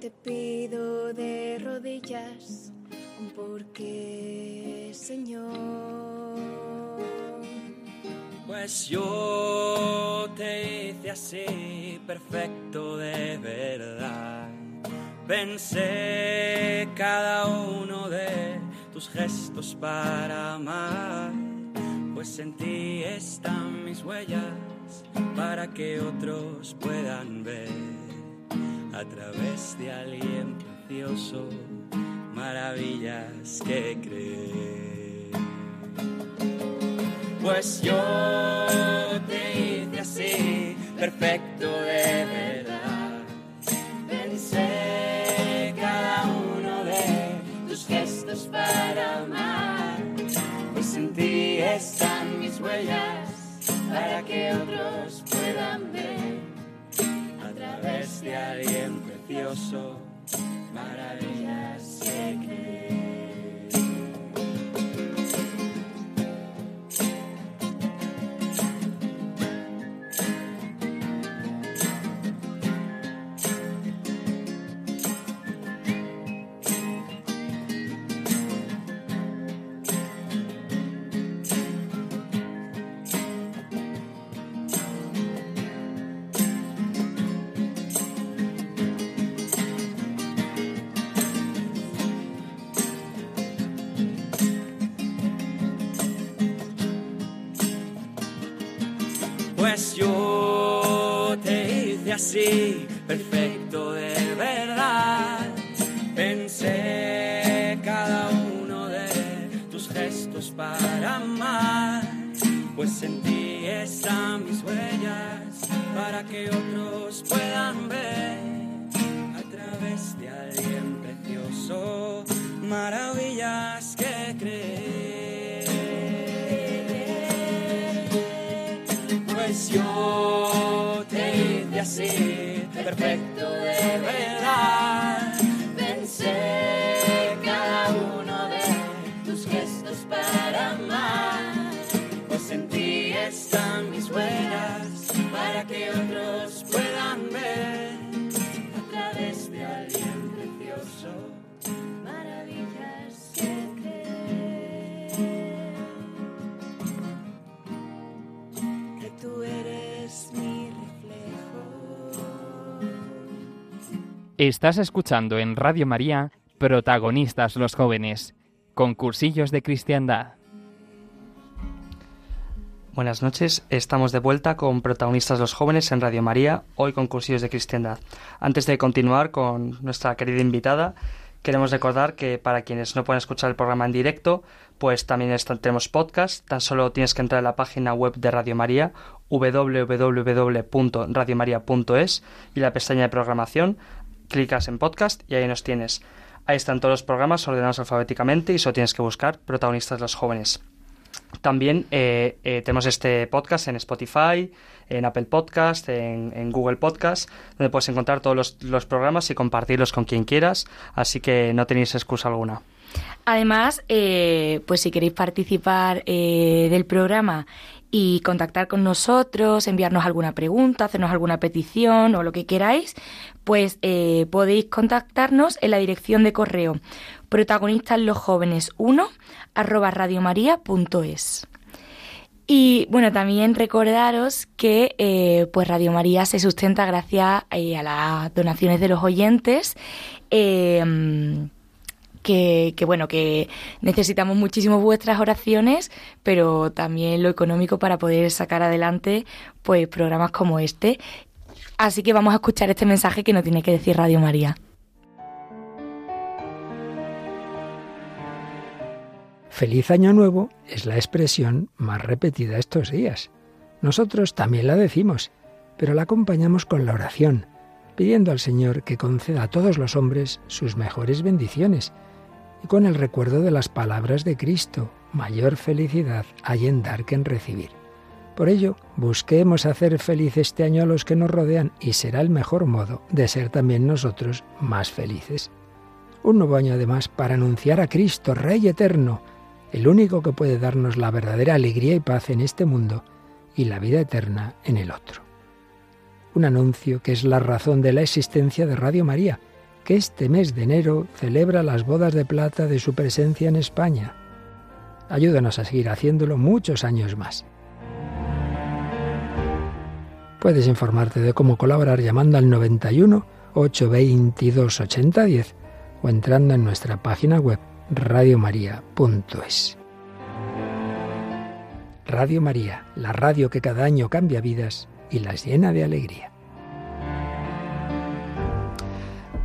Te pido de rodillas un porqué, Señor. Pues yo te hice así, perfecto de verdad. Pensé cada uno de tus gestos para amar, pues en ti están mis huellas para que otros puedan ver a través de alguien precioso, maravillas que creer. Pues yo te hice así, perfecto de verdad. Pensé cada uno de tus gestos para amar, pues en ti están mis huellas para que otros puedan ver de alguien precioso, maravillas que así, Estás escuchando en Radio María Protagonistas los jóvenes, concursillos de cristiandad. Buenas noches, estamos de vuelta con protagonistas los jóvenes en Radio María, hoy con cursillos de cristiandad. Antes de continuar con nuestra querida invitada, queremos recordar que para quienes no pueden escuchar el programa en directo, pues también tenemos podcast, tan solo tienes que entrar a la página web de Radio María, www.radiomaria.es y la pestaña de programación, clicas en podcast y ahí nos tienes. Ahí están todos los programas ordenados alfabéticamente y solo tienes que buscar protagonistas los jóvenes. También eh, eh, tenemos este podcast en Spotify, en Apple Podcast, en, Google Podcast, donde puedes encontrar todos los, programas y compartirlos con quien quieras, así que no tenéis excusa alguna. Además, eh, pues si queréis participar del programa y contactar con nosotros, enviarnos alguna pregunta, hacernos alguna petición o lo que queráis, pues eh, podéis contactarnos en la dirección de correo protagonistas los jóvenes 1 arroba. Y bueno, también recordaros que eh, pues Radio María se sustenta gracias eh, a las donaciones de los oyentes que, bueno, que necesitamos muchísimo vuestras oraciones, pero también lo económico para poder sacar adelante pues programas como este. Así que vamos a escuchar este mensaje que nos tiene que decir Radio María. Feliz Año Nuevo es la expresión más repetida estos días. Nosotros también la decimos, pero la acompañamos con la oración, pidiendo al Señor que conceda a todos los hombres sus mejores bendiciones y con el recuerdo de las palabras de Cristo, mayor felicidad hay en dar que en recibir. Por ello, busquemos hacer feliz este año a los que nos rodean y será el mejor modo de ser también nosotros más felices. Un nuevo año además para anunciar a Cristo, Rey eterno, el único que puede darnos la verdadera alegría y paz en este mundo y la vida eterna en el otro. Un anuncio que es la razón de la existencia de Radio María, que este mes de enero celebra las bodas de plata de su presencia en España. Ayúdanos a seguir haciéndolo muchos años más. Puedes informarte de cómo colaborar llamando al 91 822 8010 o entrando en nuestra página web radiomaria.es. Radio María, la radio que cada año cambia vidas y las llena de alegría.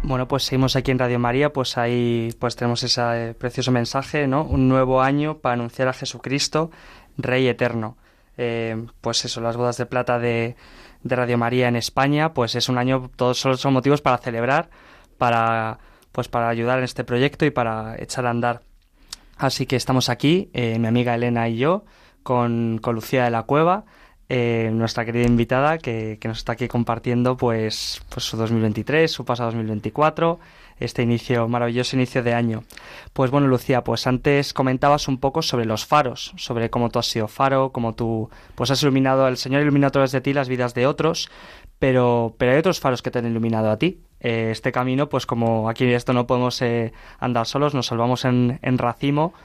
Bueno, pues seguimos aquí en Radio María, pues ahí pues tenemos ese eh, precioso mensaje, ¿no? Un nuevo año para anunciar a Jesucristo, Rey Eterno. Eh, pues eso, las bodas de plata de, de, Radio María en España, pues es un año, todos son motivos para celebrar, para pues para ayudar en este proyecto y para echar a andar. Así que estamos aquí, eh, mi amiga Elena y yo, con, con Lucía de la Cueva, eh, nuestra querida invitada que, nos está aquí compartiendo pues, pues su 2023, su pasado 2024, este inicio, maravilloso inicio de año. Pues bueno, Lucía, pues antes comentabas un poco sobre los faros, sobre cómo tú has sido faro, cómo tú pues has iluminado, el Señor iluminado a través de ti las vidas de otros, pero, pero hay otros faros que te han iluminado a ti. Eh, este camino, pues como aquí esto no podemos eh, andar solos, nos salvamos en, en racimo,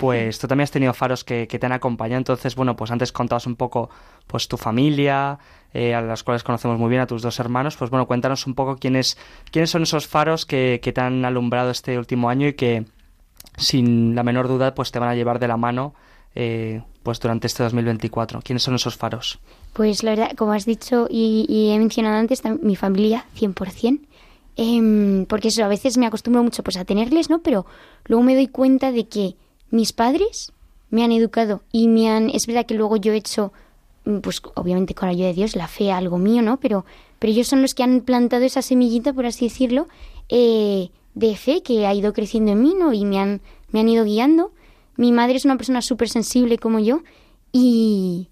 pues tú también has tenido faros que, te han acompañado. Entonces, bueno, pues antes contabas un poco pues tu familia, eh, a las cuales conocemos muy bien, a tus dos hermanos. Pues bueno, cuéntanos un poco quiénes, quiénes son esos faros que, te han alumbrado este último año y que, sin la menor duda, pues te van a llevar de la mano eh, pues durante este 2024. ¿Quiénes son esos faros? Pues la verdad, como has dicho y, he mencionado antes, mi familia 100%. Em, porque eso, a veces me acostumbro mucho pues a tenerles, ¿no? Pero luego me doy cuenta de que mis padres me han educado y me han... Es verdad que luego yo he hecho, mm, pues obviamente con la ayuda de Dios, la fe algo mío, ¿no? Pero, pero ellos son los que han plantado esa semillita, por así decirlo, eh, de fe que ha ido creciendo en mí, ¿no? Y me han, me han ido guiando. Mi madre es una persona súper sensible como yo y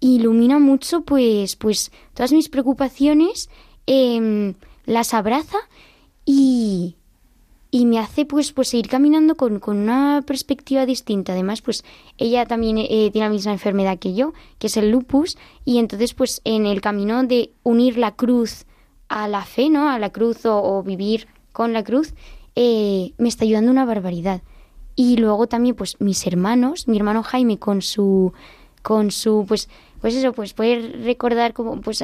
ilumina mucho, pues, pues todas mis preocupaciones, em, las abraza y, y me hace pues pues seguir caminando con, una perspectiva distinta. Además pues ella también eh, tiene la misma enfermedad que yo que es el lupus y entonces pues en el camino de unir la cruz a la fe no a la cruz o, vivir con la cruz eh, me está ayudando una barbaridad. Y luego también pues mis hermanos mi hermano Jaime con su con su pues pues eso, pues poder recordar como pues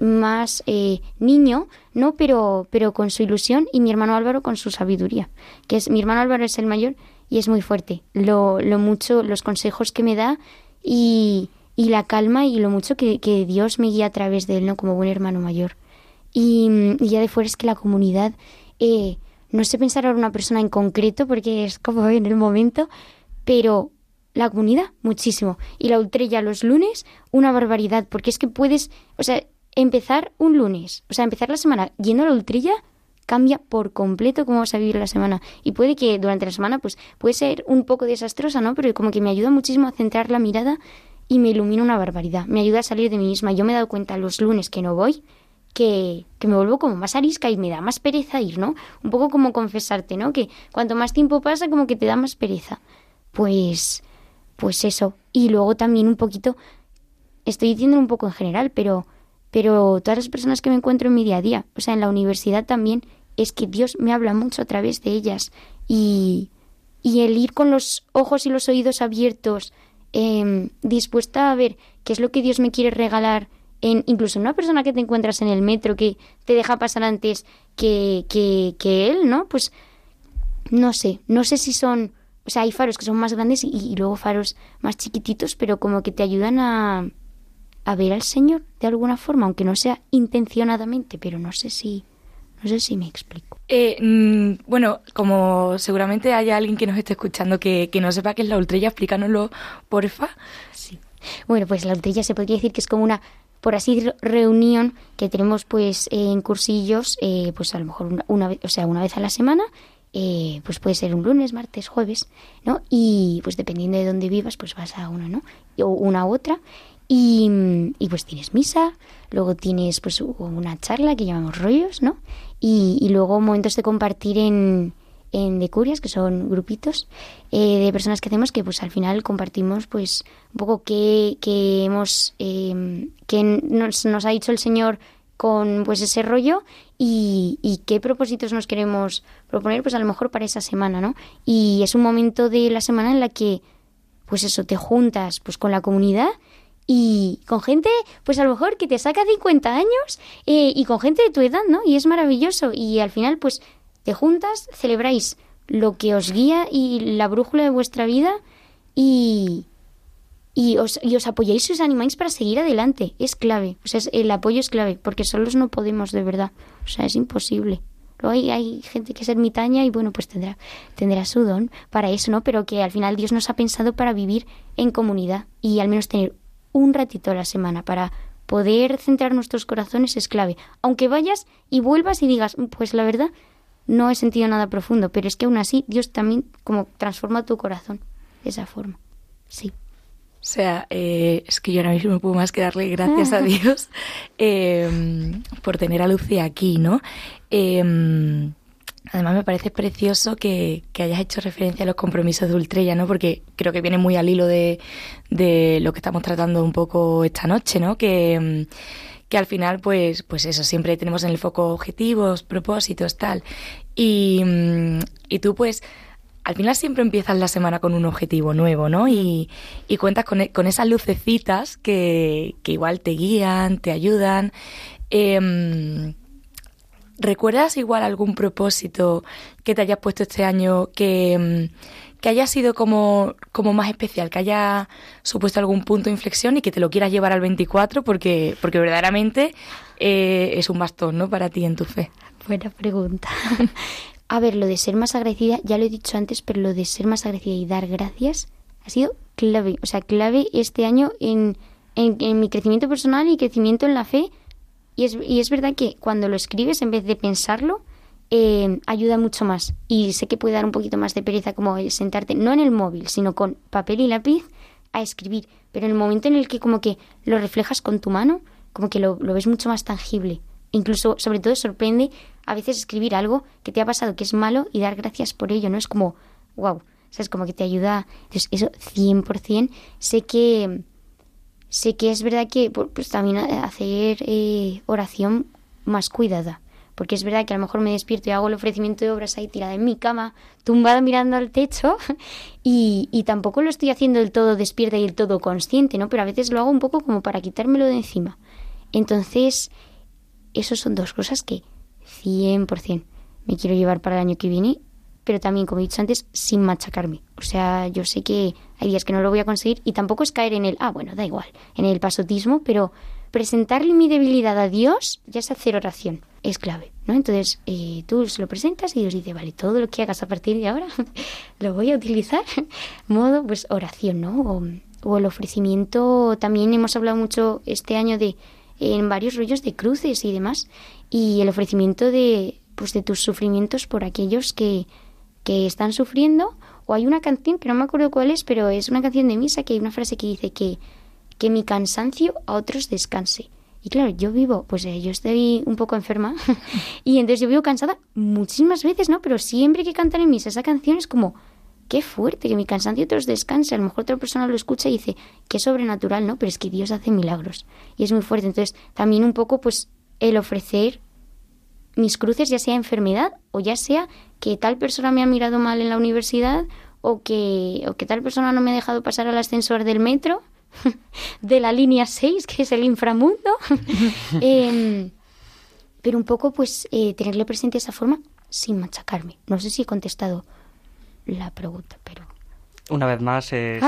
más eh, niño, ¿no? Pero, pero con su ilusión y mi hermano Álvaro con su sabiduría. Que es, mi hermano Álvaro es el mayor y es muy fuerte. Lo, lo mucho, los consejos que me da y, y la calma y lo mucho que, que Dios me guía a través de él, ¿no? Como buen hermano mayor. Y, y ya de fuera es que la comunidad, eh, no sé pensar ahora una persona en concreto porque es como en el momento, pero la comunidad, muchísimo. Y la ultrella los lunes, una barbaridad, porque es que puedes, o sea, empezar un lunes, o sea, empezar la semana yendo a la ultrella cambia por completo cómo vas a vivir la semana. Y puede que durante la semana, pues, puede ser un poco desastrosa, ¿no? Pero como que me ayuda muchísimo a centrar la mirada y me ilumina una barbaridad. Me ayuda a salir de mí misma. Yo me he dado cuenta los lunes que no voy, que, que, me vuelvo como más arisca y me da más pereza ir, ¿no? Un poco como confesarte, ¿no? Que cuanto más tiempo pasa, como que te da más pereza. Pues, pues eso. Y luego también un poquito, estoy diciendo un poco en general, pero, pero todas las personas que me encuentro en mi día a día, o sea, en la universidad también, es que Dios me habla mucho a través de ellas y, y el ir con los ojos y los oídos abiertos, eh, dispuesta a ver qué es lo que Dios me quiere regalar, en, incluso una persona que te encuentras en el metro que te deja pasar antes que, que él, ¿no? Pues no sé, no sé si son, o sea, hay faros que son más grandes y, y luego faros más chiquititos, pero como que te ayudan a, a ver al Señor de alguna forma, aunque no sea intencionadamente, pero no sé si no sé si me explico. Eh, mm, bueno, como seguramente haya alguien que nos esté escuchando que, que no sepa qué es la ultrella, explícanoslo, porfa. Sí. Bueno, pues la ultrella se podría decir que es como una, por así decirlo, reunión que tenemos pues en cursillos, eh, pues a lo mejor una, una, vez, o sea, una vez a la semana. Eh, pues puede ser un lunes, martes, jueves, ¿no? Y pues dependiendo de dónde vivas, pues vas a una, ¿no? O una u otra. Y, y, pues tienes misa, luego tienes pues una charla que llamamos rollos, ¿no? Y, luego momentos de compartir en, en decurias, que son grupitos eh, de personas que hacemos que pues al final compartimos pues un poco qué, qué hemos, eh, nos, nos ha dicho el Señor con pues ese rollo y, y, qué propósitos nos queremos proponer pues a lo mejor para esa semana, ¿no? Y es un momento de la semana en la que pues eso, te juntas pues con la comunidad y con gente, pues a lo mejor que te saca 50 años eh, y con gente de tu edad, ¿no? Y es maravilloso. Y al final, pues te juntas, celebráis lo que os guía y la brújula de vuestra vida y, y, os, y os apoyáis y os animáis para seguir adelante. Es clave. O sea, es, el apoyo es clave, porque solos no podemos de verdad. O sea, es imposible. Luego hay, hay, gente que es ermitaña y bueno, pues tendrá, tendrá su don para eso, ¿no? Pero que al final Dios nos ha pensado para vivir en comunidad y al menos tener un ratito a la semana para poder centrar nuestros corazones es clave. Aunque vayas y vuelvas y digas, pues la verdad, no he sentido nada profundo, pero es que aún así Dios también como transforma tu corazón de esa forma. Sí. O sea, eh, es que yo ahora mismo no puedo más que darle gracias a *laughs* Dios eh, por tener a Lucía aquí, ¿no? Eh, Además me parece precioso que, que, hayas hecho referencia a los compromisos de Ultrella, ¿no? Porque creo que viene muy al hilo de, de lo que estamos tratando un poco esta noche, ¿no? Que, que al final, pues, pues eso, siempre tenemos en el foco objetivos, propósitos, tal. Y, y tú, pues, al final siempre empiezas la semana con un objetivo nuevo, ¿no? Y, y cuentas con, con, esas lucecitas que, que igual te guían, te ayudan. Eh, ¿Recuerdas igual algún propósito que te hayas puesto este año que, que haya sido como, como más especial, que haya supuesto algún punto de inflexión y que te lo quieras llevar al 24 porque, porque verdaderamente eh, es un bastón ¿no? para ti en tu fe? Buena pregunta. *laughs* A ver, lo de ser más agradecida, ya lo he dicho antes, pero lo de ser más agradecida y dar gracias ha sido clave. O sea, clave este año en, en, en mi crecimiento personal y crecimiento en la fe y es, y es verdad que cuando lo escribes, en vez de pensarlo, eh, ayuda mucho más. Y sé que puede dar un poquito más de pereza como sentarte, no en el móvil, sino con papel y lápiz a escribir. Pero en el momento en el que como que lo reflejas con tu mano, como que lo, lo ves mucho más tangible. Incluso, sobre todo, sorprende a veces escribir algo que te ha pasado que es malo y dar gracias por ello, ¿no? Es como, wow, es como que te ayuda. Entonces, eso 100% sé que sé que es verdad que pues también hacer eh, oración más cuidada. Porque es verdad que a lo mejor me despierto y hago el ofrecimiento de obras ahí tirada en mi cama, tumbada mirando al techo, *laughs* y, y tampoco lo estoy haciendo del todo despierta y del todo consciente, ¿no? Pero a veces lo hago un poco como para quitármelo de encima. Entonces, esas son dos cosas que 100% me quiero llevar para el año que viene, pero también, como he dicho antes, sin machacarme. O sea, yo sé que hay días que no lo voy a conseguir y tampoco es caer en el, ah, bueno, da igual, en el pasotismo, pero presentarle mi debilidad a Dios ya es hacer oración, es clave, ¿no? Entonces eh, tú se lo presentas y Dios dice, vale, todo lo que hagas a partir de ahora *laughs* lo voy a utilizar, *laughs* modo, pues oración, ¿no? O, o el ofrecimiento, también hemos hablado mucho este año de en varios rollos de cruces y demás, y el ofrecimiento de, pues de tus sufrimientos por aquellos que, que están sufriendo. O hay una canción que no me acuerdo cuál es, pero es una canción de misa que hay una frase que dice que, que mi cansancio a otros descanse. Y claro, yo vivo, pues eh, yo estoy un poco enferma *laughs* y entonces yo vivo cansada muchísimas veces, ¿no? Pero siempre que cantan en misa esa canción es como, qué fuerte, que mi cansancio a otros descanse. A lo mejor otra persona lo escucha y dice, qué sobrenatural, ¿no? Pero es que Dios hace milagros y es muy fuerte. Entonces, también un poco, pues, el ofrecer mis cruces, ya sea enfermedad o ya sea que tal persona me ha mirado mal en la universidad o que, o que tal persona no me ha dejado pasar al ascensor del metro, *laughs* de la línea 6, que es el inframundo. *laughs* Em, pero un poco, pues, eh, tenerle presente esa forma sin machacarme. No sé si he contestado la pregunta, pero... Una vez más, eh,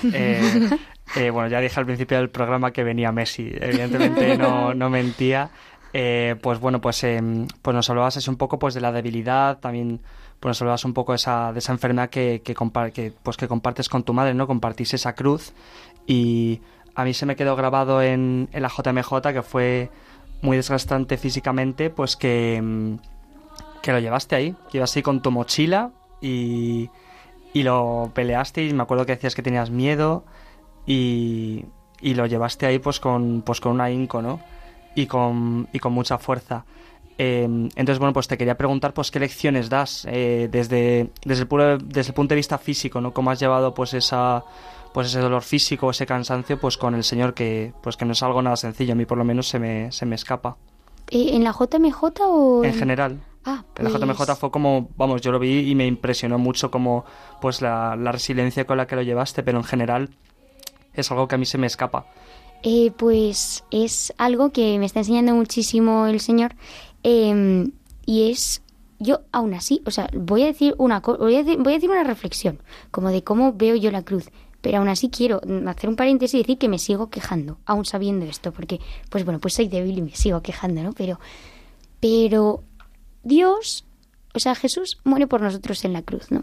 sí. *laughs* Eh, eh, bueno, ya dije al principio del programa que venía Messi. Evidentemente no, no mentía. Eh, pues bueno, pues, em, pues nos hablabas así un poco pues de la debilidad, también pues nos hablabas un poco de esa, de esa enfermedad que, que, que, pues que compartes con tu madre, ¿no? Compartís esa cruz y a mí se me quedó grabado en, en la JMJ que fue muy desgastante físicamente, pues que, em, que lo llevaste ahí, que ibas así con tu mochila y, y lo peleaste y me acuerdo que decías que tenías miedo y, y lo llevaste ahí pues con, pues con un ahínco, ¿no? y con, y con mucha fuerza. Eh, entonces, bueno, pues te quería preguntar, pues, ¿qué lecciones das eh, desde, desde, el puro, desde el punto de vista físico, ¿no? ¿Cómo has llevado, pues, esa, pues, ese dolor físico, ese cansancio, pues, con el Señor, que, pues, que no es algo nada sencillo, a mí por lo menos se me, se me escapa. ¿En la JMJ o...? En general. Ah, la JMJ pues fue como, vamos, yo lo vi y me impresionó mucho como, pues, la, la resiliencia con la que lo llevaste, pero en general es algo que a mí se me escapa. Eh, pues es algo que me está enseñando muchísimo el Señor eh, y es yo aún así, o sea, voy a decir una voy a, decir, voy a decir una reflexión como de cómo veo yo la cruz, pero aún así quiero hacer un paréntesis y decir que me sigo quejando, aún sabiendo esto, porque pues bueno, pues soy débil y me sigo quejando, ¿no? Pero pero Dios, o sea, Jesús muere por nosotros en la cruz, ¿no?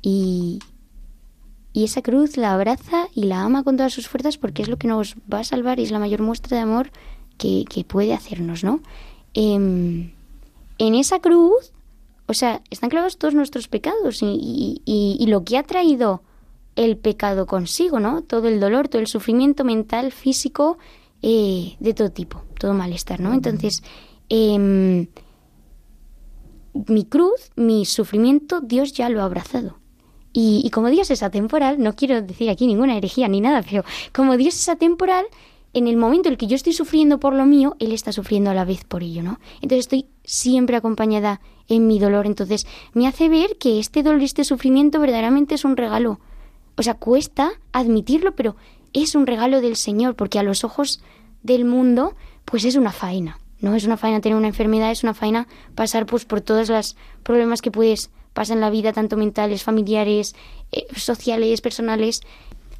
Y y esa cruz la abraza y la ama con todas sus fuerzas porque es lo que nos va a salvar y es la mayor muestra de amor que, que puede hacernos, ¿no? Eh, en esa cruz, o sea, están clavados todos nuestros pecados y, y, lo que ha traído el pecado consigo, ¿no? Todo el dolor, todo el sufrimiento mental, físico, eh, de todo tipo, todo malestar, ¿no? Entonces, eh, mi cruz, mi sufrimiento, Dios ya lo ha abrazado. Y, como Dios es atemporal, no quiero decir aquí ninguna herejía ni nada, pero como Dios es atemporal, en el momento en el que yo estoy sufriendo por lo mío, Él está sufriendo a la vez por ello, ¿no? Entonces estoy siempre acompañada en mi dolor. Entonces me hace ver que este dolor este sufrimiento verdaderamente es un regalo. O sea, cuesta admitirlo, pero es un regalo del Señor, porque a los ojos del mundo, pues es una faena. No es una faena tener una enfermedad, es una faena pasar pues por todos los problemas que puedes pasa en la vida, tanto mentales, familiares, eh, sociales, personales.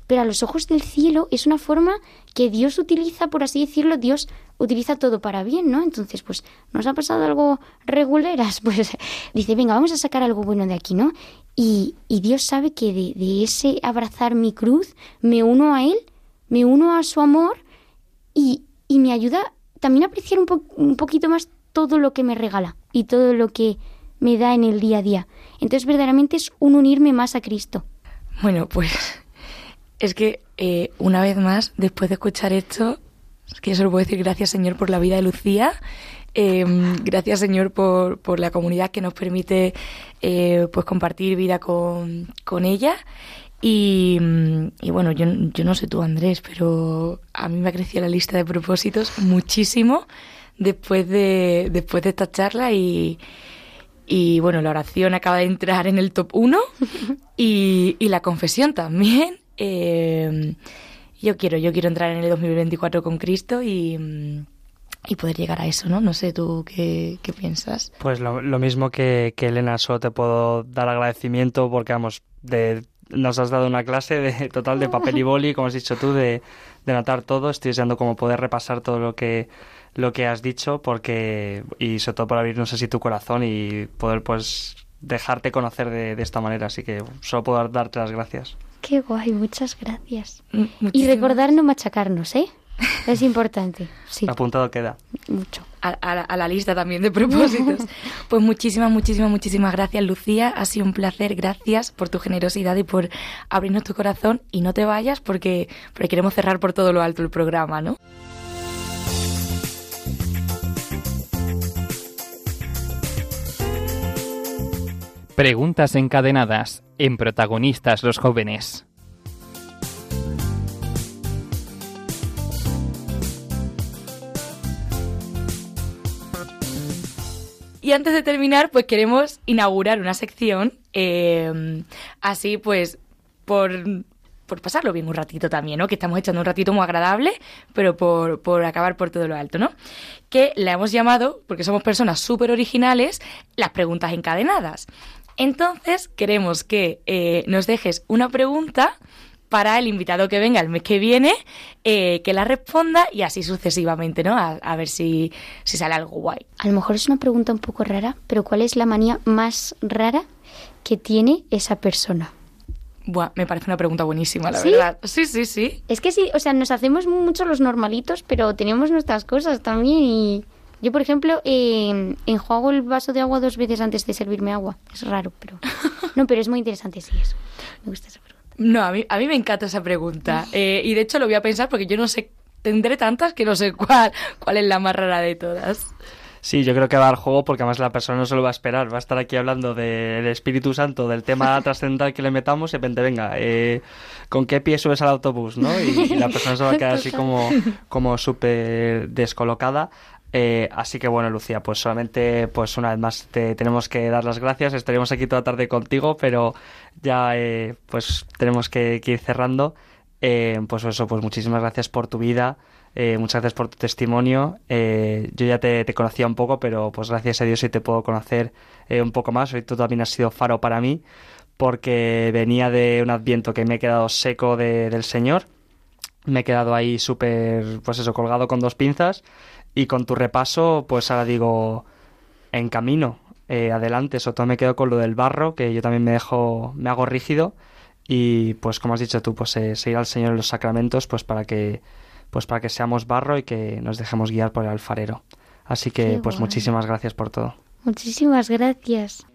Pero a los ojos del cielo es una forma que Dios utiliza, por así decirlo, Dios utiliza todo para bien, ¿no? Entonces, pues, ¿nos ha pasado algo reguleras? *laughs* Pues dice, venga, vamos a sacar algo bueno de aquí, ¿no? Y, y Dios sabe que de, de, ese abrazar mi cruz me uno a Él, me uno a su amor y, y me ayuda también apreciar un, po un poquito más todo lo que me regala y todo lo que me da en el día a día. Entonces verdaderamente es un unirme más a Cristo. Bueno, pues es que eh, una vez más, después de escuchar esto, es que yo solo puedo decir gracias Señor por la vida de Lucía, eh, gracias Señor por, por, la comunidad que nos permite eh, pues compartir vida con, con ella. Y, y, bueno, yo, yo no sé tú Andrés, pero a mí me ha crecido la lista de propósitos muchísimo después de, después de esta charla y, y bueno, la oración acaba de entrar en el top 1 *laughs* y, y la confesión también. *laughs* Eh, yo quiero, yo quiero entrar en el 2024 con Cristo y, y poder llegar a eso, ¿no? No sé tú qué, qué piensas. Pues lo, lo mismo que, que, Elena, solo te puedo dar agradecimiento porque, vamos, de, nos has dado una clase de *laughs* total de papel y *laughs* boli, como has dicho tú, de, de notar todo. Estoy deseando como poder repasar todo lo que lo que has dicho porque y sobre todo para abrirnos así tu corazón y poder pues dejarte conocer de, de esta manera. Así que solo puedo darte las gracias. Qué guay, muchas gracias. Muchísimas. Y recordar no machacarnos, ¿eh? *laughs* Es importante. Sí. Apuntado queda. Mucho. A, a, la, a, la, lista también de propósitos. *laughs* pues muchísimas, muchísimas, muchísimas gracias, Lucía. Ha sido un placer. Gracias por tu generosidad y por abrirnos tu corazón. Y no te vayas porque, porque queremos cerrar por todo lo alto el programa, ¿no? Preguntas encadenadas en protagonistas los jóvenes. Y antes de terminar, pues queremos inaugurar una sección, eh, así pues, por, por, pasarlo bien un ratito también, ¿no? Que estamos echando un ratito muy agradable, pero por, por acabar por todo lo alto, ¿no? Que la hemos llamado, porque somos personas súper originales, las preguntas encadenadas. Entonces, queremos que eh, nos dejes una pregunta para el invitado que venga el mes que viene, eh, que la responda y así sucesivamente, ¿no? A, a, ver si, si sale algo guay. A lo mejor es una pregunta un poco rara, pero ¿cuál es la manía más rara que tiene esa persona? Buah, me parece una pregunta buenísima, la ¿Sí? verdad. Sí, sí, sí. Es que sí, o sea, nos hacemos mucho los normalitos, pero tenemos nuestras cosas también y... Yo, por ejemplo, eh, enjuago el vaso de agua dos veces antes de servirme agua. Es raro, pero... *laughs* No, pero es muy interesante, sí, eso. Me gusta pregunta. No, a mí, a mí me encanta esa pregunta. Eh, y de hecho lo voy a pensar porque yo no sé, tendré tantas que no sé cuál, cuál es la más rara de todas. Sí, yo creo que va al juego porque además la persona no se lo va a esperar. Va a estar aquí hablando del Espíritu Santo, del tema *laughs* trascendental que le metamos y de repente, venga, eh, ¿con qué pie subes al autobús? ¿no? Y, y la persona se va a quedar así como, como súper descolocada. Eh, así que bueno, Lucía, pues solamente pues una vez más te tenemos que dar las gracias. Estaríamos aquí toda tarde contigo, pero ya eh, pues tenemos que, que ir cerrando. Eh, pues eso, pues muchísimas gracias por tu vida, muchas gracias por tu testimonio. yo ya te, te, conocía un poco, pero pues gracias a Dios hoy te puedo conocer un poco más. Hoy tú también has sido faro para mí, porque venía de un adviento que me he quedado seco de, del Señor. Me he quedado ahí súper, pues eso, colgado con dos pinzas. Y con tu repaso, pues ahora digo, en camino, eh, adelante, sobre todo me quedo con lo del barro, que yo también me dejo, me hago rígido, y pues como has dicho tú, pues eh, seguir al Señor en los sacramentos, pues para que, pues para que seamos barro y que nos dejemos guiar por el alfarero. Así que, Qué pues guay. muchísimas gracias por todo. Muchísimas gracias.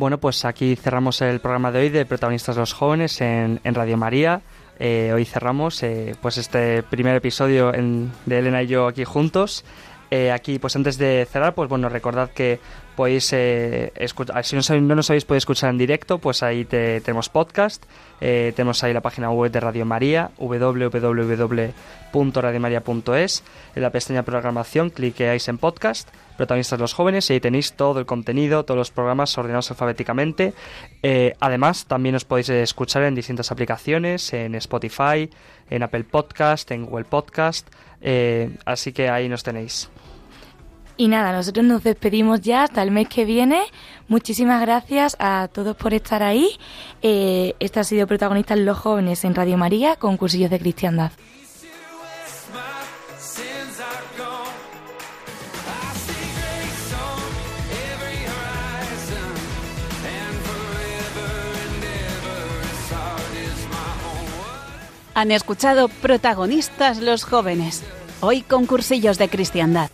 Bueno, pues aquí cerramos el programa de hoy de Protagonistas los Jóvenes en, en Radio María. Eh, hoy cerramos eh, pues este primer episodio de Elena y yo aquí juntos. Eh, aquí, pues antes de cerrar, pues bueno, recordad que podéis escuchar, si no, no nos habéis podido escuchar en directo, pues ahí te- tenemos podcast, eh, tenemos ahí la página web de Radio María, www.radiomaria.es, en la pestaña programación cliqueáis en podcast, protagonistas los jóvenes, y ahí tenéis todo el contenido, todos los programas ordenados alfabéticamente. Eh, además, también os podéis eh, escuchar en distintas aplicaciones, en Spotify, en Apple Podcast, en Google Podcast, así que ahí nos tenéis. Y nada, nosotros nos despedimos ya hasta el mes que viene. Muchísimas gracias a todos por estar ahí. Eh, este ha sido Protagonistas los Jóvenes en Radio María con cursillos de cristiandad. Han escuchado Protagonistas los jóvenes, hoy con cursillos de cristiandad.